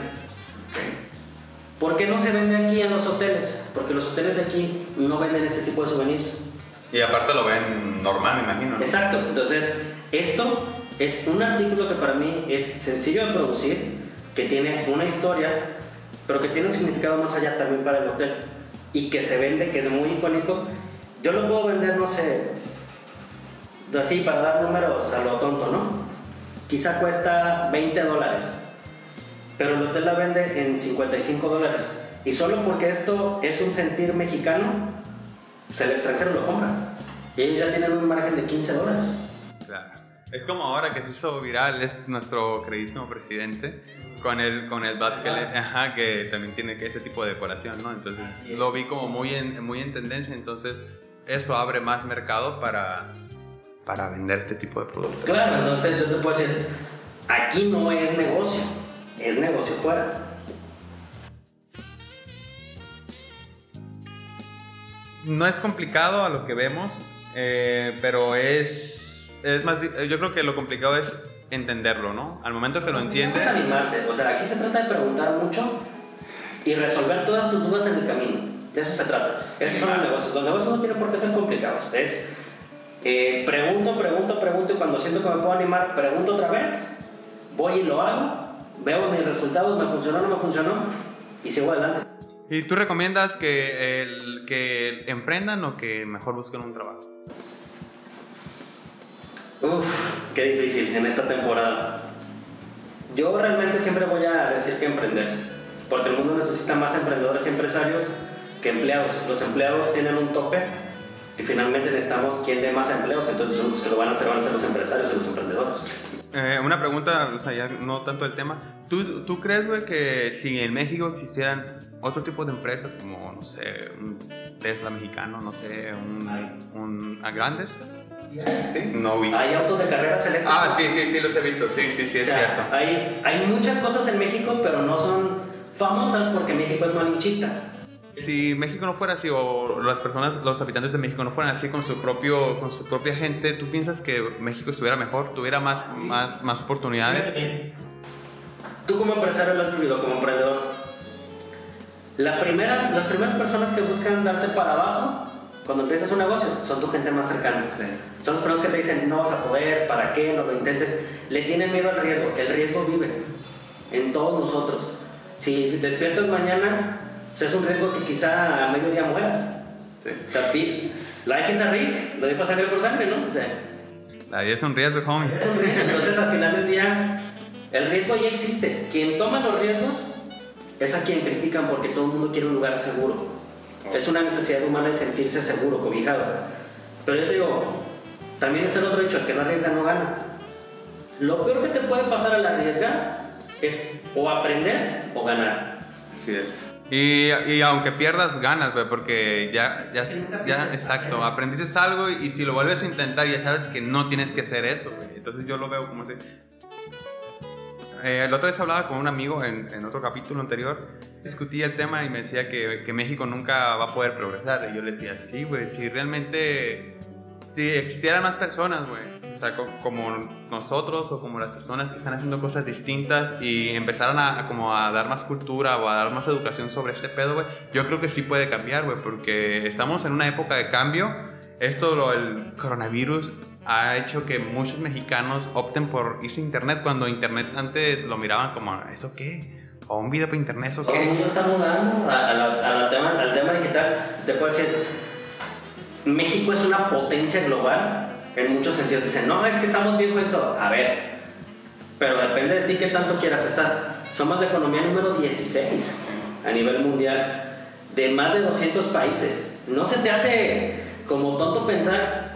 ¿Por qué no se vende aquí en los hoteles? Porque los hoteles de aquí no venden este tipo de souvenirs. Y aparte lo ven normal, me imagino. ¿no? Exacto, entonces esto es un artículo que para mí es sencillo de producir, que tiene una historia, pero que tiene un significado más allá también para el hotel y que se vende, que es muy icónico. Yo lo puedo vender, no sé, así para dar números a lo tonto, ¿no? Quizá cuesta 20 dólares, pero el hotel la vende en 55 dólares. Y solo porque esto es un sentir mexicano, pues el extranjero lo compra. Y ellos ya tienen un margen de 15 dólares. Es como ahora que se hizo viral es nuestro queridísimo presidente con el con el bat que, le- ajá, que también tiene ese tipo de decoración, ¿no? Entonces lo vi como muy en, muy en tendencia, entonces eso abre más mercado para para vender este tipo de productos. Claro, entonces yo te puedo decir, aquí no es negocio, es negocio fuera. No es complicado a lo que vemos, eh, pero es, es más, yo creo que lo complicado es entenderlo, ¿no? Al momento que lo entiendes, Es animarse, o sea, aquí se trata de preguntar mucho y resolver todas tus dudas en el camino. De eso se trata. Esos son los negocios. Los negocios no tienen por qué ser complicados. Es eh, pregunto, pregunto, pregunto y cuando siento que me puedo animar, pregunto otra vez, voy y lo hago, veo mis resultados, me funcionó, no me funcionó y sigo adelante. ¿y tú recomiendas que, el, que emprendan o que mejor busquen un trabajo? Uf, qué difícil en esta temporada. Yo realmente siempre voy a decir que emprender, porque el mundo necesita más emprendedores y empresarios que empleados. Los empleados tienen un tope y finalmente necesitamos quien dé más empleos, entonces los que lo van a hacer van a ser los empresarios y los emprendedores. Eh, una pregunta, o sea, ya no tanto el tema. ¿Tú, tú crees, güey, que si en México existieran otro tipo de empresas como, no sé, un Tesla mexicano, no sé, un, un a grandes? Sí, no vi. Hay autos de carreras eléctricas. Ah, sí, sí, sí, los he visto, sí, sí, sí, O es cierto. Hay, hay muchas cosas en México, pero no son famosas porque México es malinchista. Si México no fuera así, o las personas, los habitantes de México no fueran así con su, propio, con su propia gente, ¿tú piensas que México estuviera mejor, tuviera más, más, más oportunidades? Tú como empresario lo has vivido, como emprendedor. La primeras, las primeras personas que buscan darte para abajo cuando empiezas un negocio son tu gente más cercana. Son las personas que te dicen no vas a poder, para qué, no lo intentes. Le tienen miedo al riesgo. El riesgo vive en todos nosotros. Si despiertas mañana, pues es un riesgo que quizá a mediodía mueras. Sí. O sea, life is a risk, lo dijo sangre por sangre, ¿no? O sea, La vida es un riesgo, homie. es un riesgo. Entonces, al final del día, el riesgo ya existe. Quien toma los riesgos es a quien critican porque todo el mundo quiere un lugar seguro. Es una necesidad humana el sentirse seguro, cobijado. Pero yo te digo, también está el otro dicho, el que no arriesga no gana. Lo peor que te puede pasar al arriesgar es o aprender o ganar. Así es. Y, y, aunque pierdas ganas, güey, porque ya, ya, ya, exacto, aprendiste algo y, si lo vuelves a intentar ya sabes que no tienes que hacer eso, güey. Entonces yo lo veo como así. Eh, la otra vez hablaba con un amigo en, otro capítulo anterior, discutía el tema y me decía que, que México nunca va a poder progresar. Y yo le decía, sí, güey, si realmente si existieran más personas, güey, o sea, como nosotros o como las personas que están haciendo cosas distintas y empezaran a, como a dar más cultura o a dar más educación sobre este pedo, güey, yo creo que sí puede cambiar, güey, porque estamos en una época de cambio. Esto, lo, el coronavirus, ha hecho que muchos mexicanos opten por irse a internet cuando internet antes lo miraban como, ¿eso qué? O un video por internet, ¿eso qué? Todo el mundo está mudando a, tema, al tema digital. Te puedo decir, México es una potencia global en muchos sentidos. Dicen, no, es que estamos bien con esto. A ver, pero depende de ti qué tanto quieras estar. Somos la economía número 16 a nivel mundial de más de 200 países. ¿No se te hace como tonto pensar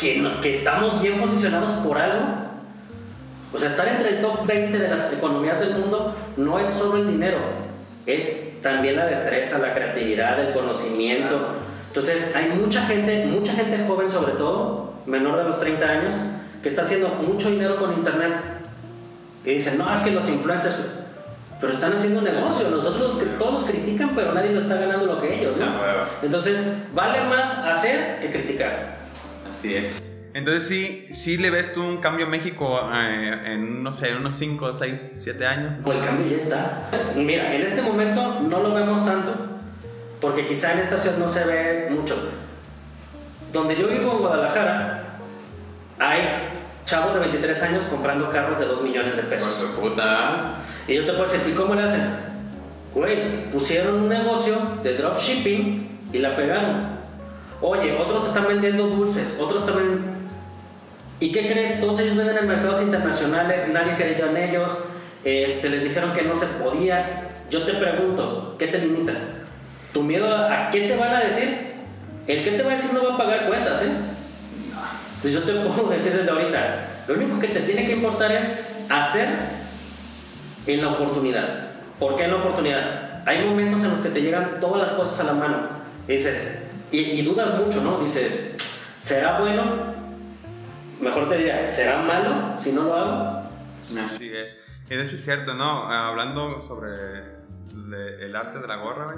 que, que estamos bien posicionados por algo? O sea, estar entre el top 20 de las economías del mundo no es solo el dinero, es también la destreza, la creatividad, el conocimiento. Entonces, hay mucha gente, mucha gente joven sobre todo, menor de los 30 años, que está haciendo mucho dinero con internet. Y dicen, no, es que los influencers, pero están haciendo negocio. Nosotros todos los critican, pero nadie lo está ganando lo que ellos, ¿no? Entonces, vale más hacer que criticar. Así es. Entonces sí, sí le ves tú un cambio en México eh, en, no sé, unos 5, 6, 7 años. Pues el cambio ya está. Mira, en este momento no lo vemos tanto, porque quizá en esta ciudad no se ve mucho. Donde yo vivo en Guadalajara, hay chavos de 23 años comprando carros de 2 millones de pesos. puta. Y yo te puedo decir, ¿y cómo le hacen? Güey, pusieron un negocio de dropshipping y la pegaron. Oye, otros están vendiendo dulces, otros también... ¿Y qué crees? Todos ellos venden en mercados internacionales, nadie creyó en ellos, este, les dijeron que no se podía. Yo te pregunto, ¿qué te limita? ¿Tu miedo a, qué te van a decir? El que te va a decir no va a pagar cuentas, ¿eh? Entonces yo te puedo decir desde ahorita, lo único que te tiene que importar es hacer en la oportunidad. ¿Por qué en la oportunidad? Hay momentos en los que te llegan todas las cosas a la mano. Dices, y, dudas mucho, ¿no? Dices, ¿será bueno? Mejor te diría, ¿será malo si no lo hago? Así es. Y eso es cierto, ¿no? Hablando sobre el arte de la gorra,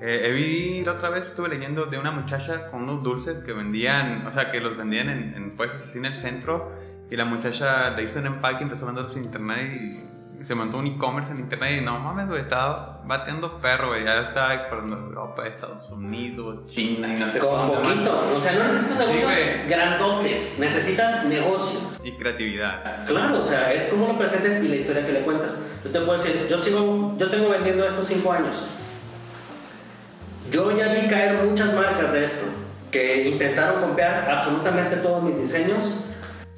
eh, vi la otra vez, estuve leyendo de una muchacha con unos dulces que vendían, o sea, que los vendían en, en puestos así en el centro. Y la muchacha le hizo un empaque y empezó a venderlos en internet y se montó un e-commerce en internet y no mames, güey, estaba bateando perro, güey, ya estaba explorando Europa, Estados Unidos, China y no sé Con poquito, o sea, no necesitas negocios grandotes, necesitas negocio. Y creatividad. Claro, o sea, es como lo presentes y la historia que le cuentas. Yo te puedo decir, yo sigo, yo tengo vendiendo estos cinco años yo ya vi caer muchas marcas de esto, que intentaron copiar absolutamente todos mis diseños.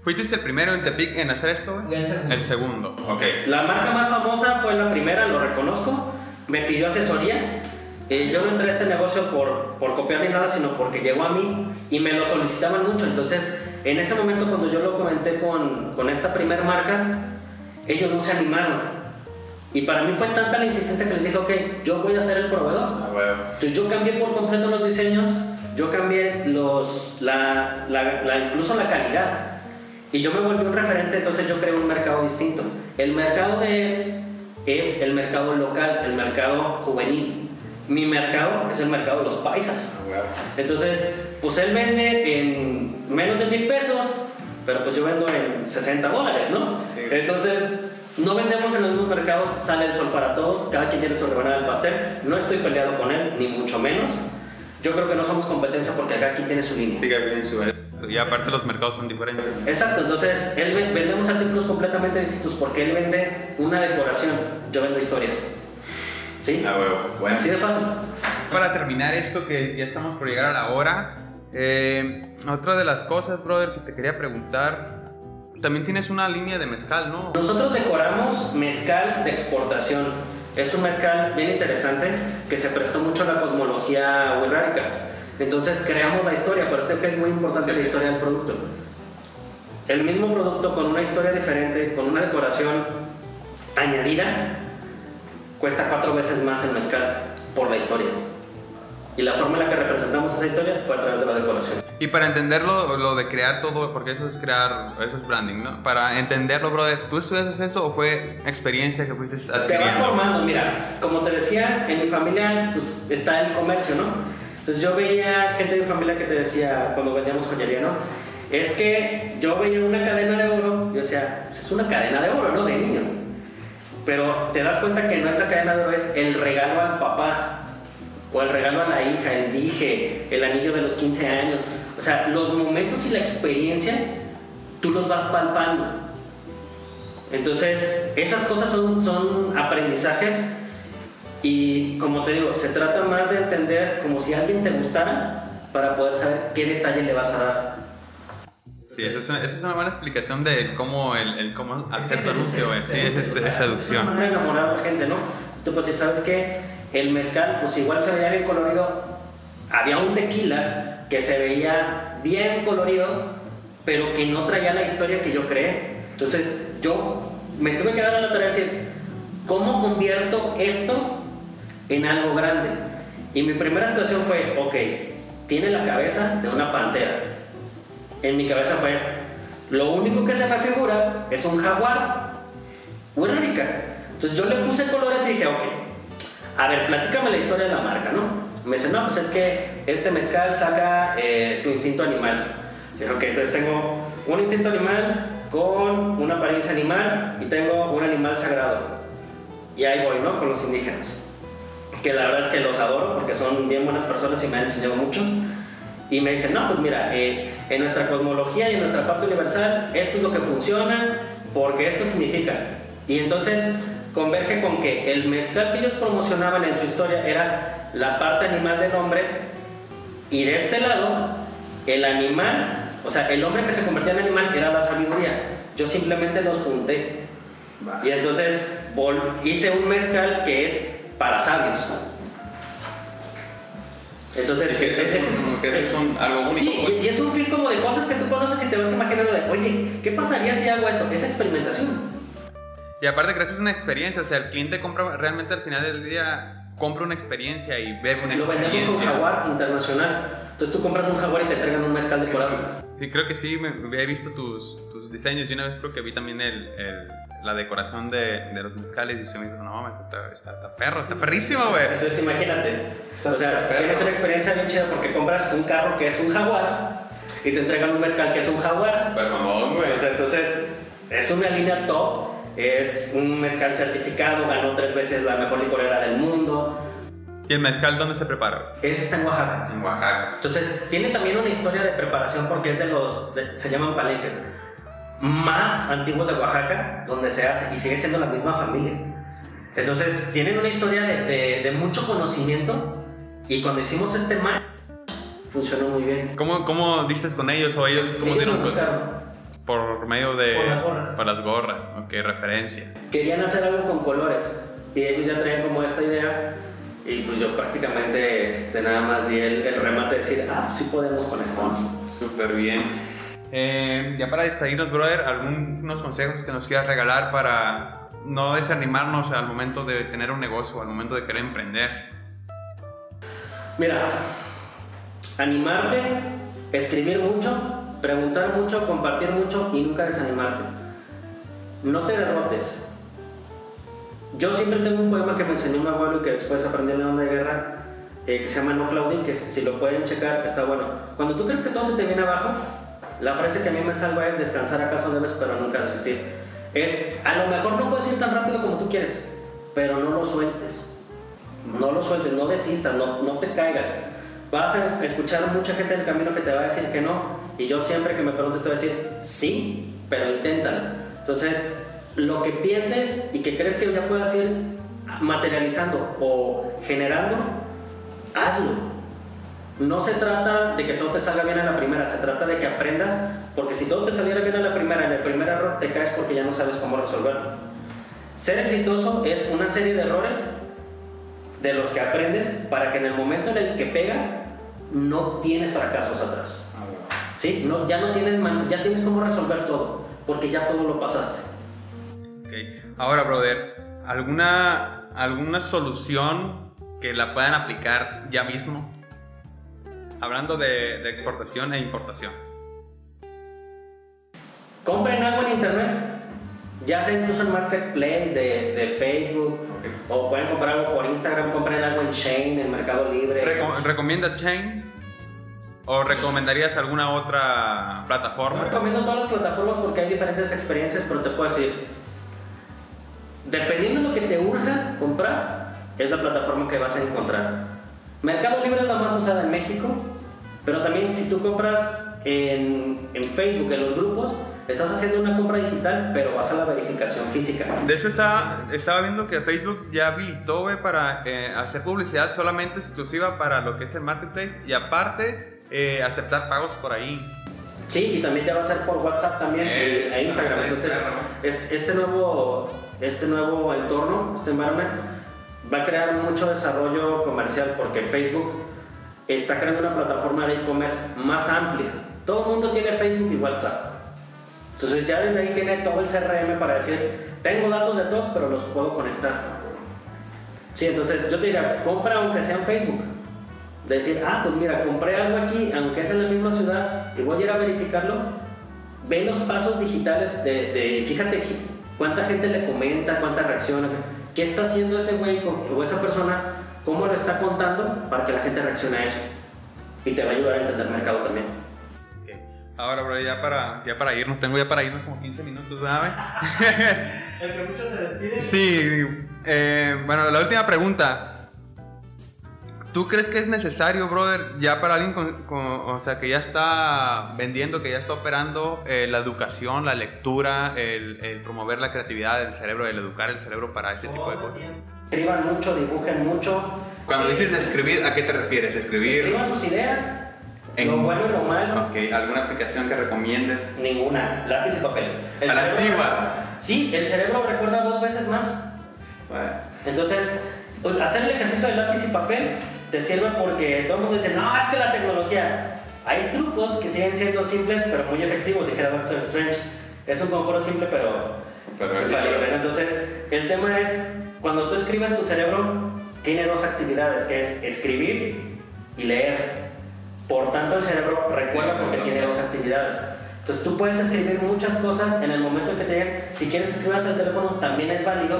¿Fuiste el primero en Tepic en hacer esto? El segundo. El segundo, ok. La marca más famosa fue la primera, lo reconozco. Me pidió asesoría. Eh, yo no entré a este negocio por, por copiar ni nada, sino porque llegó a mí y me lo solicitaban mucho. Entonces, en ese momento cuando yo lo comenté con, con esta primera marca, ellos no se animaron y para mí fue tanta la insistencia que les dije, ok, yo voy a ser el proveedor. Ah, bueno. Entonces yo cambié por completo los diseños, yo cambié los, la, la, incluso la calidad. Y yo me volví un referente, entonces yo creé un mercado distinto. El mercado de es el mercado local, el mercado juvenil. Mi mercado es el mercado de los paisas. Entonces, pues él vende en menos de mil pesos, pero pues yo vendo en 60 dólares, ¿no? Entonces, no vendemos en los mismos mercados, sale el sol para todos, cada quien tiene su rebanada del pastel. No estoy peleado con él, ni mucho menos. Yo creo que no somos competencia porque acá aquí tiene su línea. Y aparte los mercados son diferentes. Exacto, entonces él vendemos artículos completamente distintos porque él vende una decoración, yo vendo historias. ¿Sí? Ah, bueno, bueno. Así de fácil. Para terminar esto, que ya estamos por llegar a la hora, eh, otra de las cosas, brother, que te quería preguntar también tienes una línea de mezcal, ¿no? Nosotros decoramos mezcal de exportación. Es un mezcal bien interesante que se prestó mucho a la cosmología wixárika. Entonces creamos la historia, pero este que es muy importante la historia del producto. El mismo producto con una historia diferente, con una decoración añadida, cuesta cuatro veces más el mezcal por la historia. Y la forma en la que representamos esa historia fue a través de la decoración. Y para entenderlo, lo de crear todo, porque eso es crear, eso es branding, ¿no? Para entenderlo, brother, ¿tú estudiaste eso o fue experiencia que fuiste adquiriendo? Te vas formando, mira, como te decía, en mi familia pues está el comercio, ¿no? Entonces yo veía gente de mi familia que te decía cuando vendíamos joyería, ¿no? Es que yo veía una cadena de oro, yo decía, pues es una cadena de oro, ¿no? De niño. Pero te das cuenta que no es la cadena de oro, es el regalo al papá o el regalo a la hija, el dije, el anillo de los 15 años. O sea, los momentos y la experiencia, tú los vas palpando. Entonces, esas cosas son, son aprendizajes y como te digo, se trata más de entender como si alguien te gustara para poder saber qué detalle le vas a dar. Sí, esa es, una, buena explicación de cómo, el, el cómo hacer tu anuncio, sí, es, es, seducción. Es una manera de enamorar a la gente, ¿no? Tú pues si sabes que el mezcal, pues igual se veía bien colorido, había un tequila que se veía bien colorido, pero que no traía la historia que yo creé. Entonces yo me tuve que dar a la tarea de decir, ¿cómo convierto esto en algo grande? Y mi primera situación fue, ok, tiene la cabeza de una pantera. En mi cabeza fue, lo único que se me figura es un jaguar, una rica. Entonces yo le puse colores y dije, ok, a ver, platícame la historia de la marca, ¿no? Me dice, no, pues es que este mezcal saca eh, tu instinto animal. Dije, ok, entonces tengo un instinto animal con una apariencia animal y tengo un animal sagrado. Y ahí voy, ¿no? Con los indígenas. Que la verdad es que los adoro porque son bien buenas personas y me han enseñado mucho. Y me dicen, no, pues mira, eh, en nuestra cosmología y en nuestra parte universal, esto es lo que funciona porque esto significa. Y entonces converge con que el mezcal que ellos promocionaban en su historia era la parte animal del hombre y de este lado el animal, o sea, el hombre que se convertía en animal era la sabiduría. Yo simplemente los junté. Y entonces hice un mezcal que es para sabios. Entonces, es, que es, un, algo único. Sí, pues. y, es un film como de cosas que tú conoces y te vas imaginando de, oye, ¿qué pasaría si hago esto? Es experimentación. Y aparte que es una experiencia, o sea, el cliente compra realmente al final del día compra una experiencia y bebe una experiencia. Lo vendemos con Jaguar internacional. Entonces tú compras un Jaguar y te entregan un mezcal decorado. Sí, creo que sí, me, he visto tus, tus diseños y una vez creo que vi también el, el, la decoración de, de, los mezcales y se me dijo, no mames, está, está, está, perro, está perrísimo, güey. Entonces imagínate, o sea, tienes una experiencia bien chida porque compras un carro que es un Jaguar y te entregan un mezcal que es un Jaguar. Pues mamón, güey. O sea, entonces es una línea top es un mezcal certificado, ganó tres veces la mejor licorera del mundo. ¿Y el mezcal dónde se prepara? Ese está en Oaxaca. En Oaxaca. Entonces, tiene también una historia de preparación porque es de los, se llaman palenques, más antiguos de Oaxaca, donde se hace y sigue siendo la misma familia. Entonces, tienen una historia de, de, mucho conocimimiento y cuando hicimos este mar funcionó muy bien. ¿Cómo, cómo diste con ellos o ellos cómo dieron por medio de... Por las gorras. Por las gorras, ok, referencia. Querían hacer algo con colores y ellos ya traían como esta idea y pues yo prácticamente este, nada más di el, remate de decir, ah, sí podemos con esto. Súper bien. Eh, ya para despedirnos, brother, algunos consejos que nos quieras regalar para no desanimarnos al momento de tener un negocio, al momento de querer emprender. Mira, animarte, escribir mucho, Preguntar mucho, compartir mucho y nunca desanimarte. No te derrotes. Yo siempre tengo un poema que me enseñó mi abuelo y que después aprendí en la onda de guerra, eh, que se llama No Claudín, que si lo pueden checar está bueno. Cuando tú crees que todo se te viene abajo, la frase que a mí me salva es descansar acaso debes, pero nunca desistir. Es, a lo mejor no puedes ir tan rápido como tú quieres, pero no lo sueltes. No lo sueltes, no desistas, no, no te caigas. Vas a escuchar mucha gente en el camino que te va a decir que no, y yo siempre que me preguntes te voy a decir, sí, pero inténtalo. Entonces, lo que pienses y que crees que ya puedas ir materializando o generando, hazlo. No se trata de que todo te salga bien a la primera, se trata de que aprendas, porque si todo te saliera bien a la primera, en el primer error te caes porque ya no sabes cómo resolverlo. Ser exitoso es una serie de errores de los que aprendes para que en el momento en el que pega no tienes fracasos atrás. ¿Sí? No, ya no tienes, ya tienes cómo resolver todo, porque ya todo lo pasaste. Ok, Ahora, brother, ¿alguna, ¿alguna solución que la puedan aplicar ya mismo? Hablando de, de exportación e importación. Compren algo en internet ya sea incluso en Marketplace de, de Facebook, o pueden comprar algo por Instagram, compren algo en Chain, en Mercado Libre. ¿Recomienda Chain? ¿O recomendarías alguna otra plataforma? recomiendo todas las plataformas porque hay diferentes experiencias, pero te puedo decir, dependiendo de lo que te urja comprar, es la plataforma que vas a encontrar. Mercado Libre es la más usada en México, pero también si tú compras en, en Facebook, en los grupos, estás haciendo una compra digital, pero vas a la verificación física. De hecho, estaba, estaba viendo que Facebook ya habilitó para eh, hacer publicidad solamente exclusiva para lo que es el marketplace y aparte eh, aceptar pagos por ahí. Sí, y también te va a hacer por WhatsApp también e Instagram. Entonces, este nuevo, este nuevo entorno, este environment, va a crear mucho desarrollo comercial porque Facebook está creando una plataforma de e-commerce más amplia. Todo el mundo tiene Facebook y WhatsApp. Entonces ya desde ahí tiene todo el CRM para decir, tengo datos de todos, pero los puedo conectar. Sí, entonces yo te diría, compra aunque sea en Facebook. De decir, ah, pues mira, compré algo aquí, aunque es en la misma ciudad, y voy a ir a verificarlo. Ve los pasos digitales de, de fíjate cuánta gente le comenta, cuánta reacciona, qué está haciendo ese güey o esa persona, cómo lo está contando para que la gente reaccione a eso. Y te va a ayudar a entender el mercado también. Ahora, bro, ya para, ya para irnos, tengo ya para irnos como 15 minutos, ¿sabes? El que muchos se despiden. Sí, eh, bueno, la última pregunta. ¿Tú crees que es necesario, brother, ya para alguien con, o sea, que ya está vendiendo, que ya está operando eh, la educación, la lectura, el, promover la creatividad del cerebro, el educar el cerebro para ese tipo de cosas? Escriban mucho, dibujen mucho. Cuando dices escribir, ¿a qué te refieres? Escribir. Escriban sus ideas lo bueno y lo malo. Ok, ¿alguna aplicación que recomiendes? Ninguna, lápiz y papel. ¿A la antigua? Sí, el cerebro recuerda dos veces más. Entonces, pues, hacer el ejercicio de lápiz y papel te sirve porque todo el mundo dice, no, es que la tecnología. Hay trucos que siguen siendo simples pero muy efectivos, dijera Doctor Strange. Es un conjuro simple pero, pero Entonces, el tema es, cuando tú escribes, tu cerebro tiene dos actividades, que es escribir y leer. Por tanto, el cerebro recuerda porque tiene dos actividades. Entonces, tú puedes escribir muchas cosas en el momento en que te lleguen. Si quieres escribir el teléfono, también es válido.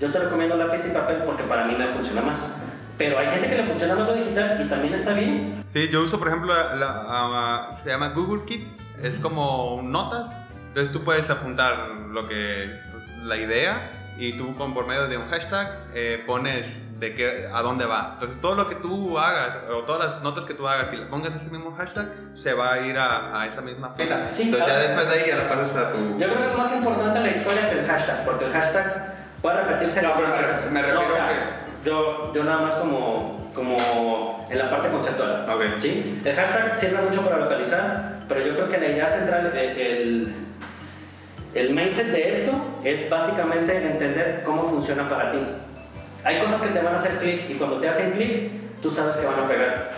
Yo te recomiendo lápiz y papel porque para mí me funciona más. Pero hay gente que le funciona lo digital y también está bien. Sí, yo uso, por ejemplo, la, ah, se llama Google Keep. Es como notas. Entonces, tú puedes apuntar lo que, pues, la idea y tú con, por medio de un hashtag eh, pones de qué, a dónde va. Entonces todo lo que tú hagas o todas las notas que tú hagas, si le pongas ese mismo hashtag, se va a ir a, a esa misma fila. Sí, Entonces ya después de ahí ya la pasas a tu... Yo creo que es más importante la historia que el hashtag, porque el hashtag puede repetirse... No, pero me, refiero que... Yo, yo nada más como, como en la parte conceptual. Okay. ¿sí? El hashtag sirve mucho para localizar, pero yo creo que la idea central, el el mindset de esto es básicamente entender cómo funciona para ti. Hay cosas que te van a hacer clic y cuando te hacen clic, tú sabes que van a pegar.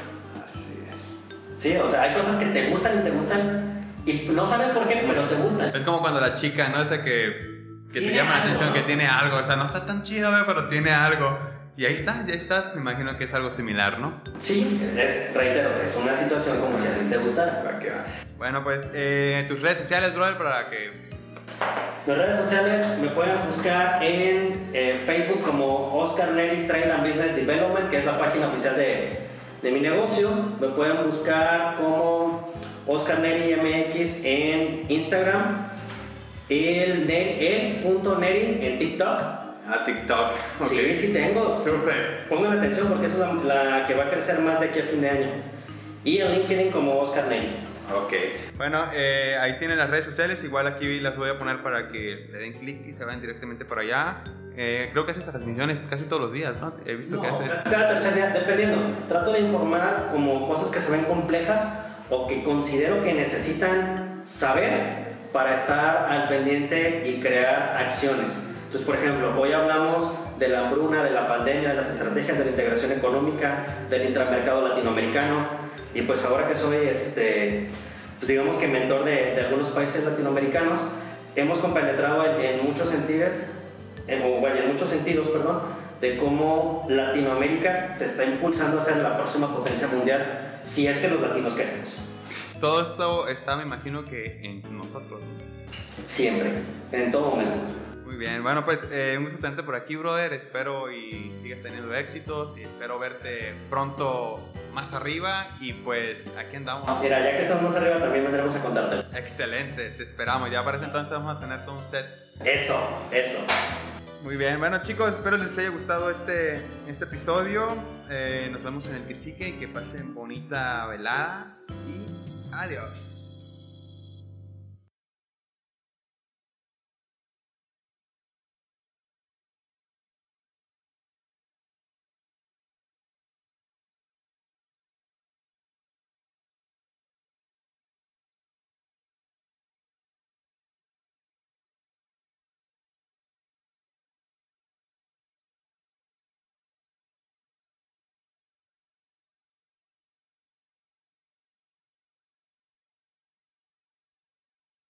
Así es. Sí, o sea, hay cosas que te gustan y te gustan y no sabes por qué, pero te gustan. Es como cuando la chica, ¿no? Esa que, que te llama la atención, que tiene algo. O sea, no está tan chido, pero tiene algo. Y ahí está, ya estás. Me imagino que es algo similar, ¿no? Sí, es, reitero, es una situación como si a ti te gustara. Bueno, pues eh, tus redes sociales, brother, para que mis redes sociales me pueden buscar en eh, Facebook como Oscar Neri Trade and Business Development, que es la página oficial de, de mi negocio. Me pueden buscar como Oscar Neri MX en Instagram. El, punto Neri en TikTok. Ah, TikTok. Sí, sí tengo. Súper. Pongan atención porque es la, la, que va a crecer más de aquí a fin de año. Y en LinkedIn como Oscar Neri. Ok. Bueno, eh, ahí tienen las redes sociales. Igual aquí las voy a poner para que le den clic y se vayan directamente por allá. Eh, creo que haces transmisiones casi todos los días, ¿no? He visto que haces. Cada tercer día, dependiendo. Trato de informar como cosas que se ven complejas o que considero que necesitan saber para estar al pendiente y crear acciones. Entonces, por ejemplo, hoy hablamos de la hambruna, de la pandemia, de las estrategias de la integración económica, del intramercado latinoamericano y pues ahora que soy, este, pues digamos que mentor de, de algunos países latinoamericanos, hemos compenetrado en, muchos sentidos, en, en muchos sentidos, perdón, de cómo Latinoamérica se está impulsando a ser la próxima potencia mundial, si es que los latinos queremos. Todo esto está, me imagino que en nosotros. Siempre, en todo momento. Bien, bueno, pues eh, un gusto tenerte por aquí, brother. Espero y sigas teniendo éxitos y espero verte pronto más arriba. Y pues aquí andamos. Mira, ya que estamos más arriba, también vendremos a contarte. Excelente, te esperamos. Ya para ese entonces vamos a tener todo un set. Eso, eso. Muy bien, bueno chicos, espero les haya gustado este, este episodio. Eh, nos vemos en el que sigue y que pasen bonita velada. Y adiós.